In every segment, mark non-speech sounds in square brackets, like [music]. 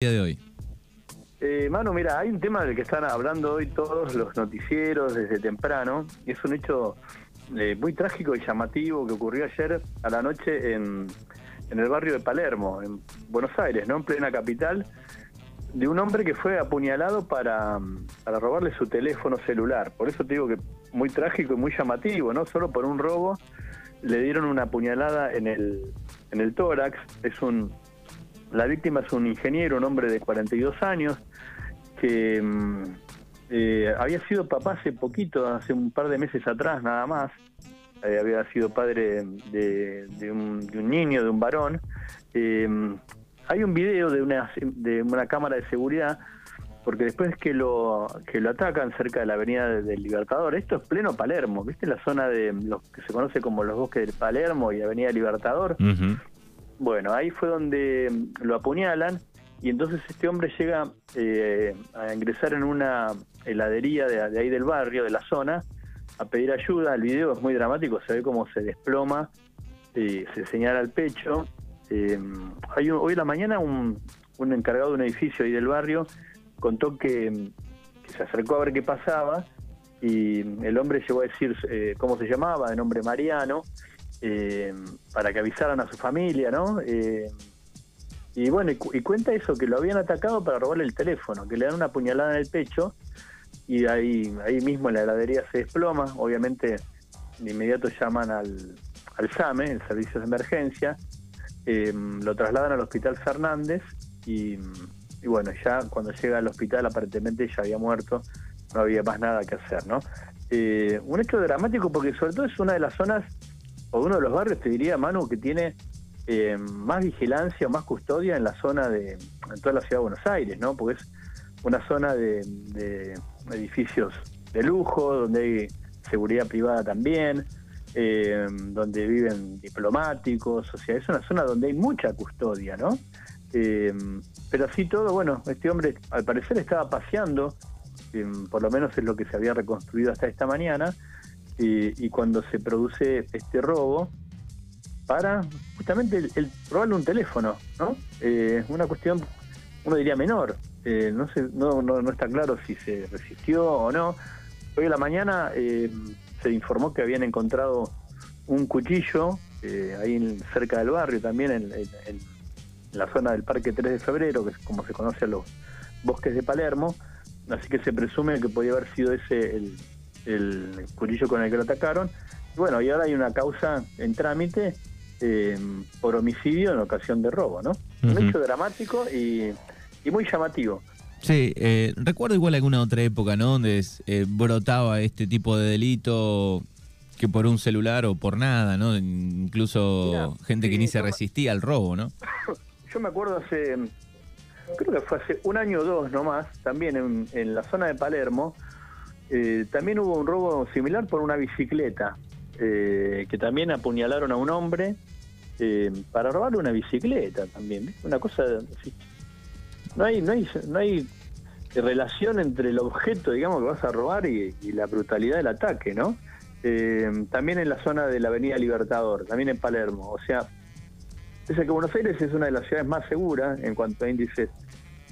día de hoy? Eh, Manu, mira, hay un tema del que están hablando hoy todos los noticieros desde temprano, y es un hecho eh, muy trágico y llamativo que ocurrió ayer a la noche en, en el barrio de Palermo, en Buenos Aires, ¿no? En plena capital, de un hombre que fue apuñalado para, para robarle su teléfono celular. Por eso te digo que muy trágico y muy llamativo, ¿no? Solo por un robo le dieron una apuñalada en el, en el tórax. Es un, la víctima es un ingeniero, un hombre de 42 años, que mm, eh, había sido papá hace poquito, hace un par de meses atrás nada más. Eh, había sido padre de, un, de, un, niño, de un varón. Eh, hay un video de una, de una cámara de seguridad, porque después que lo, que lo atacan cerca de la avenida del Libertador, esto es pleno Palermo, ¿viste? La zona de lo que se conoce como los bosques del Palermo y Avenida Libertador. Uh. Bueno, ahí fue donde lo apuñalan y entonces este hombre llega eh, a ingresar en una heladería de, ahí del barrio, de la zona, a pedir ayuda. El video es muy dramático, se ve cómo se desploma, eh, se señala el pecho. Eh, hay un, hoy en la mañana un, un, encargado de un edificio ahí del barrio contó que, que, se acercó a ver qué pasaba y el hombre llegó a decir eh, cómo se llamaba, de nombre Mariano, eh, para que avisaran a su familia, ¿no? Eh, y bueno, y, y, cuenta eso, que lo habían atacado para robarle el teléfono, que le dan una puñalada en el pecho y ahí, ahí mismo en la heladería se desploma, obviamente de inmediato llaman al, al SAME, el Servicio de Emergencia, eh, lo trasladan al Hospital Fernández y, y, bueno, ya cuando llega al hospital aparentemente ya había muerto, no había más nada que hacer, ¿no? Eh, un hecho dramático porque sobre todo es una de las zonas o uno de los barrios, te diría, Manu, que tiene eh, más vigilancia o más custodia en la zona de, en toda la ciudad de Buenos Aires, ¿no? Porque es una zona de, de edificios de lujo, donde hay seguridad privada también, eh, donde viven diplomáticos, o sea, es una zona donde hay mucha custodia, ¿no? Eh, pero así todo, bueno, este hombre al parecer estaba paseando, eh, por lo menos es lo que se había reconstruido hasta esta mañana, y, y cuando se produce este robo, para justamente el, robarle un teléfono, ¿no? Eh, una cuestión, uno diría menor, eh, no, sé, no, no, no, está claro si se resistió o no. Hoy a la mañana eh, se informó que habían encontrado un cuchillo eh, ahí en, cerca del barrio, también en, la zona del Parque 3 de Febrero, que es como se conoce a los bosques de Palermo, así que se presume que podía haber sido ese el, el cuchillo con el que lo atacaron. Y bueno, y ahora hay una causa en trámite eh, por homicidio en ocasión de robo, ¿no? Uh -huh. Un hecho dramático y, y muy llamativo. Sí, eh, recuerdo igual alguna otra época, ¿no? Donde eh, brotaba este tipo de delito que por un celular o por nada, ¿no? Incluso gente sí, que ni se resistía al robo, ¿no? [laughs] Yo me acuerdo hace, creo que fue hace un año o dos nomás, también en, en la zona de Palermo, eh, también hubo un robo similar por una bicicleta, eh, que también apuñalaron a un hombre eh, para robarle una bicicleta también, una cosa así. No hay, no hay, no hay relación entre el objeto, digamos, que vas a robar y, y la brutalidad del ataque, ¿no? Eh, también en la zona de la Avenida Libertador, también en Palermo. O sea, pese que Buenos Aires es una de las ciudades más seguras en cuanto a índices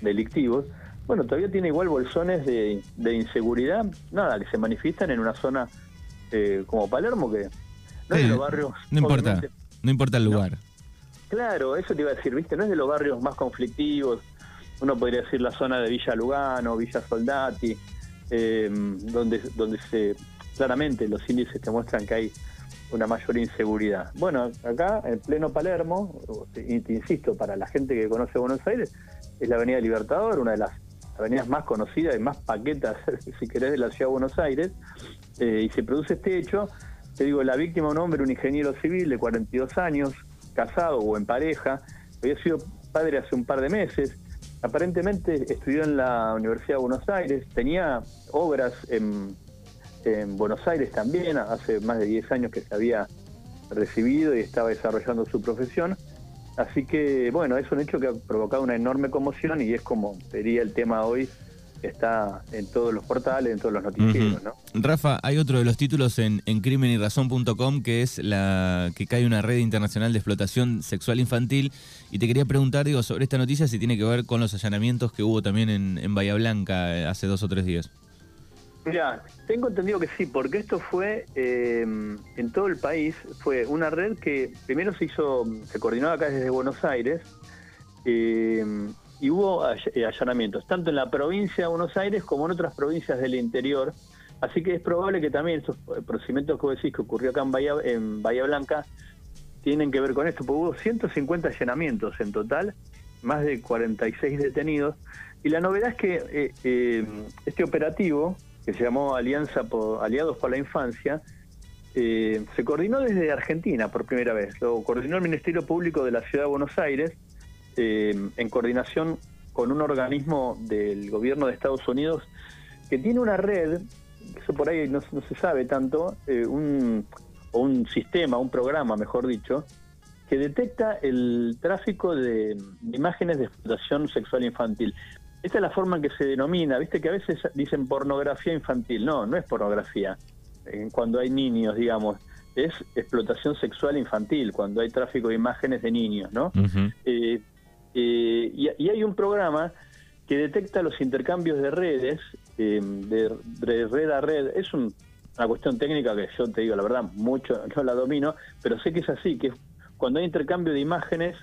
delictivos, bueno, todavía tiene igual bolsones de, de inseguridad, nada, que se manifiestan en una zona eh, como Palermo, que no sí, es de los barrios... No importa, no importa el lugar. No. Claro, eso te iba a decir, ¿viste? No es de los barrios más conflictivos, uno podría decir la zona de Villa Lugano, Villa Soldati, eh, donde, donde se claramente los índices te muestran que hay una mayor inseguridad. Bueno, acá en pleno Palermo, y te insisto, para la gente que conoce Buenos Aires, es la Avenida Libertador, una de las avenidas más conocidas y más paquetas, [laughs] si querés, de la ciudad de Buenos Aires, eh, y se produce este hecho. Te digo, la víctima, un hombre, un ingeniero civil de 42 años, casado o en pareja, había sido padre hace un par de meses, aparentemente estudió en la Universidad de Buenos Aires, tenía obras en, en Buenos Aires también, hace más de 10 años que se había recibido y estaba desarrollando su profesión. Así que, bueno, es un hecho que ha provocado una enorme conmoción y es como sería el tema hoy está en todos los portales, en todos los noticieros, ¿no? Rafa, hay otro de los títulos en, en crimenyrazón.com que es la que cae una red internacional de explotación sexual infantil y te quería preguntar, digo, sobre esta noticia si tiene que ver con los allanamientos que hubo también en, en Bahía Blanca eh, hace dos o tres días. Mira, tengo entendido que sí, porque esto fue eh, en todo el país, fue una red que primero se hizo, se coordinó acá desde Buenos Aires, eh, y hubo eh, allanamientos, tanto en la provincia de Buenos Aires como en otras provincias del interior, así que es probable que también esos procedimientos que decís que ocurrió acá en Bahía, en Bahía Blanca tienen que ver con esto, porque hubo 150 allanamientos en total, más de 46 detenidos, y la novedad es que este operativo, que se llamó Alianza por, Aliados por la Infancia, eh, se coordinó desde Argentina por primera vez. Lo coordinó el Ministerio Público de la Ciudad de Buenos Aires eh, en coordinación con un organismo del gobierno de Estados Unidos que tiene una red, eso por ahí no, se sabe tanto, eh, un, o un sistema, un programa, mejor dicho, que detecta el tráfico de imágenes de explotación sexual infantil. Esta es la forma en que se denomina, viste que a veces dicen pornografía infantil. No, no es pornografía. cuando hay niños, digamos, es explotación sexual infantil, cuando hay tráfico de imágenes de niños, ¿no? Eh, eh, y, hay un programa que detecta los intercambios de redes, eh, de, red a red. Es una cuestión técnica que yo te digo, la verdad, mucho no la domino, pero sé que es así, que cuando hay intercambio de imágenes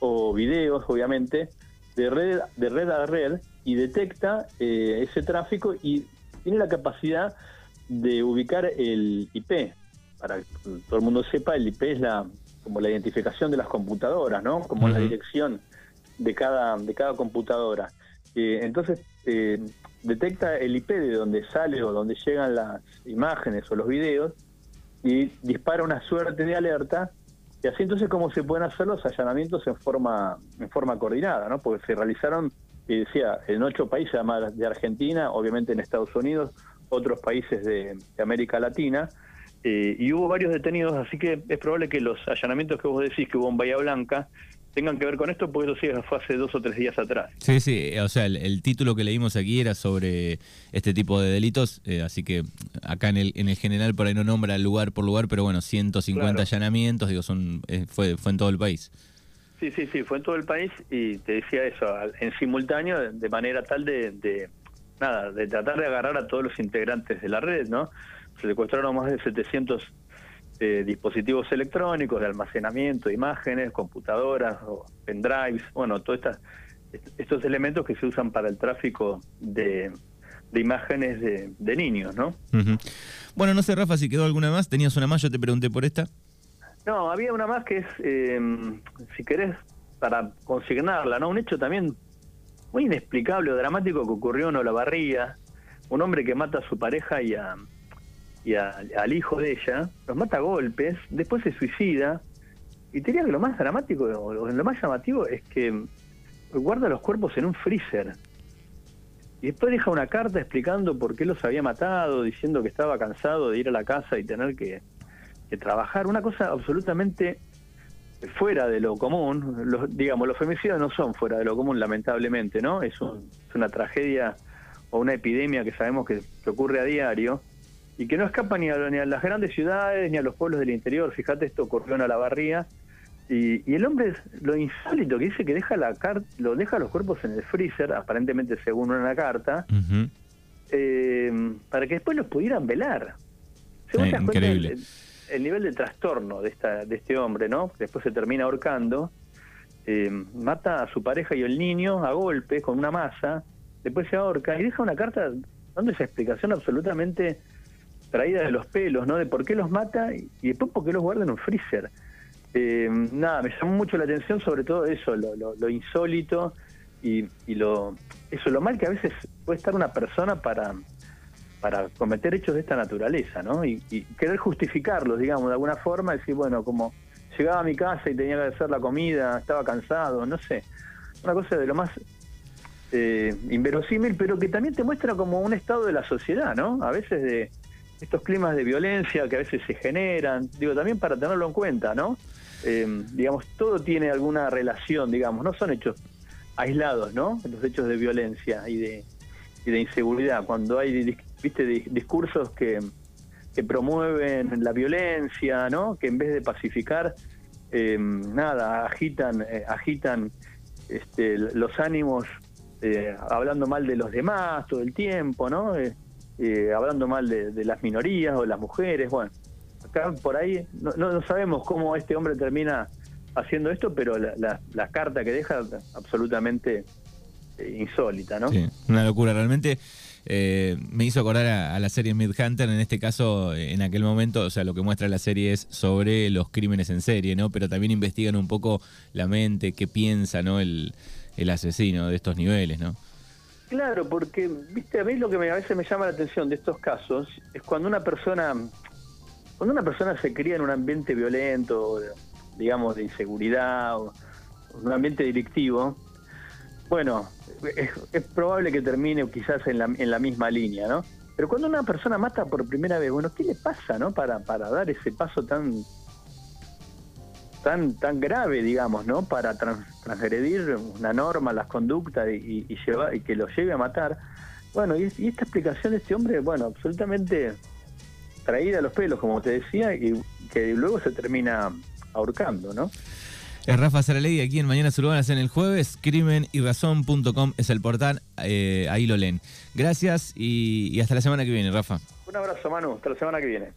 o videos, obviamente, de red, de red a red y detecta eh, ese tráfico y tiene la capacidad de ubicar el IP. Para que todo el mundo sepa, el IP es la como la identificación de las computadoras, ¿no? Como la dirección de cada, de cada computadora. Eh, entonces, eh, detecta el IP de donde sale o donde llegan las imágenes o los videos y dispara una suerte de alerta y así entonces cómo se pueden hacer los allanamientos en forma en forma coordinada, ¿no? Porque se realizaron, y decía, en ocho países, además de Argentina, obviamente en Estados Unidos, otros países de, América Latina, eh, y hubo varios detenidos, así que es probable que los allanamientos que vos decís que hubo en Bahía Blanca tengan que ver con esto, porque eso sí fue hace dos o tres días atrás. Sí, sí, o sea, el, título que leímos aquí era sobre este tipo de delitos, eh, así que acá en el, en el general por ahí no nombra lugar por lugar, pero bueno, 150 allanamientos, digo, son eh, fue, fue en todo el país. Sí, sí, sí, fue en todo el país y te decía eso, en simultáneo, de manera tal de, de nada, de tratar de agarrar a todos los integrantes de la red, ¿no? Se secuestraron más de 700 eh, dispositivos electrónicos de almacenamiento de imágenes, computadoras, o pendrives, bueno, todos estos elementos que se usan para el tráfico de, imágenes de, niños, ¿no? Bueno, no sé, Rafa, si quedó alguna más. ¿Tenías una más? Yo te pregunté por esta. No, había una más que es, eh, si querés, para consignarla, ¿no? Un hecho también muy inexplicable o dramático que ocurrió en Olavarría. Un hombre que mata a su pareja y a, y al hijo de ella, los mata a golpes, después se suicida, y te diría que lo más dramático o lo más llamativo es que guarda los cuerpos en un freezer. Y después deja una carta explicando por qué los había matado, diciendo que estaba cansado de ir a la casa y tener que, trabajar. Una cosa absolutamente fuera de lo común. Los, digamos, los femicidios no son fuera de lo común, lamentablemente, ¿no? Es, es una tragedia o una epidemia que sabemos que, que ocurre a diario y que no escapa ni a, ni a, las grandes ciudades ni a los pueblos del interior. Fíjate, esto ocurrió en Alabarría. Y, y el hombre, lo insólito que dice que deja la lo deja los cuerpos en el freezer, aparentemente según una carta, eh, para que después los pudieran velar. increíble. el, nivel de trastorno de, esta, de este hombre, ¿no? Después se termina ahorcando, eh, mata a su pareja y el niño a golpes con una masa, después se ahorca y deja una carta dando esa explicación absolutamente traída de los pelos, ¿no? De por qué los mata y, después por qué los guarda en un freezer. Eh, nada, me llamó mucho la atención sobre todo eso, lo, insólito y, lo eso lo mal que a veces puede estar una persona para para cometer hechos de esta naturaleza, ¿no? Y, querer justificarlos, digamos, de alguna forma, decir, bueno, como llegaba a mi casa y tenía que hacer la comida, estaba cansado, no sé, una cosa de lo más eh, inverosímil, pero que también te muestra como un estado de la sociedad, ¿no? A veces de, estos climas de violencia que a veces se generan, digo, también para tenerlo en cuenta, ¿no? Eh, digamos, todo tiene alguna relación, digamos, no son hechos aislados, ¿no? Los hechos de violencia y de, de inseguridad, cuando hay viste discursos que, que promueven la violencia, ¿no? Que en vez de pacificar, eh, nada, agitan, eh, agitan este, los ánimos eh, hablando mal de los demás todo el tiempo, ¿no? Hablando mal de, las minorías o las mujeres, bueno, acá por ahí no, no sabemos cómo este hombre termina haciendo esto, pero la, la, carta que deja absolutamente insólita, ¿no? Sí, una locura, realmente eh, me hizo acordar a, la serie Midhunter, en este caso, en aquel momento, o sea, lo que muestra la serie es sobre los crímenes en serie, ¿no? Pero también investigan un poco la mente, qué piensa, ¿no? El, asesino de estos niveles, ¿no? Claro, porque, viste, a mí lo que a veces me llama la atención de estos casos es cuando una persona, cuando una persona se cría en un ambiente violento, digamos, de inseguridad, o un ambiente delictivo, bueno, es, probable que termine quizás en la, en la misma línea, ¿no? Pero cuando una persona mata por primera vez, bueno, ¿qué le pasa, no? Para, para dar ese paso tan tan tan grave, digamos, ¿no? Para transgredir una norma, las conductas y, y, y que lo lleve a matar. Bueno, y, y, esta explicación de este hombre, bueno, absolutamente traída a los pelos, como te decía, y que luego se termina ahorcando, ¿no? Es Rafa Saralegui aquí en Mañana Urbanas en el jueves. Crimen y razón.com es el portal. Eh, ahí lo leen. Gracias y hasta la semana que viene, Rafa. Un abrazo, Manu. Hasta la semana que viene.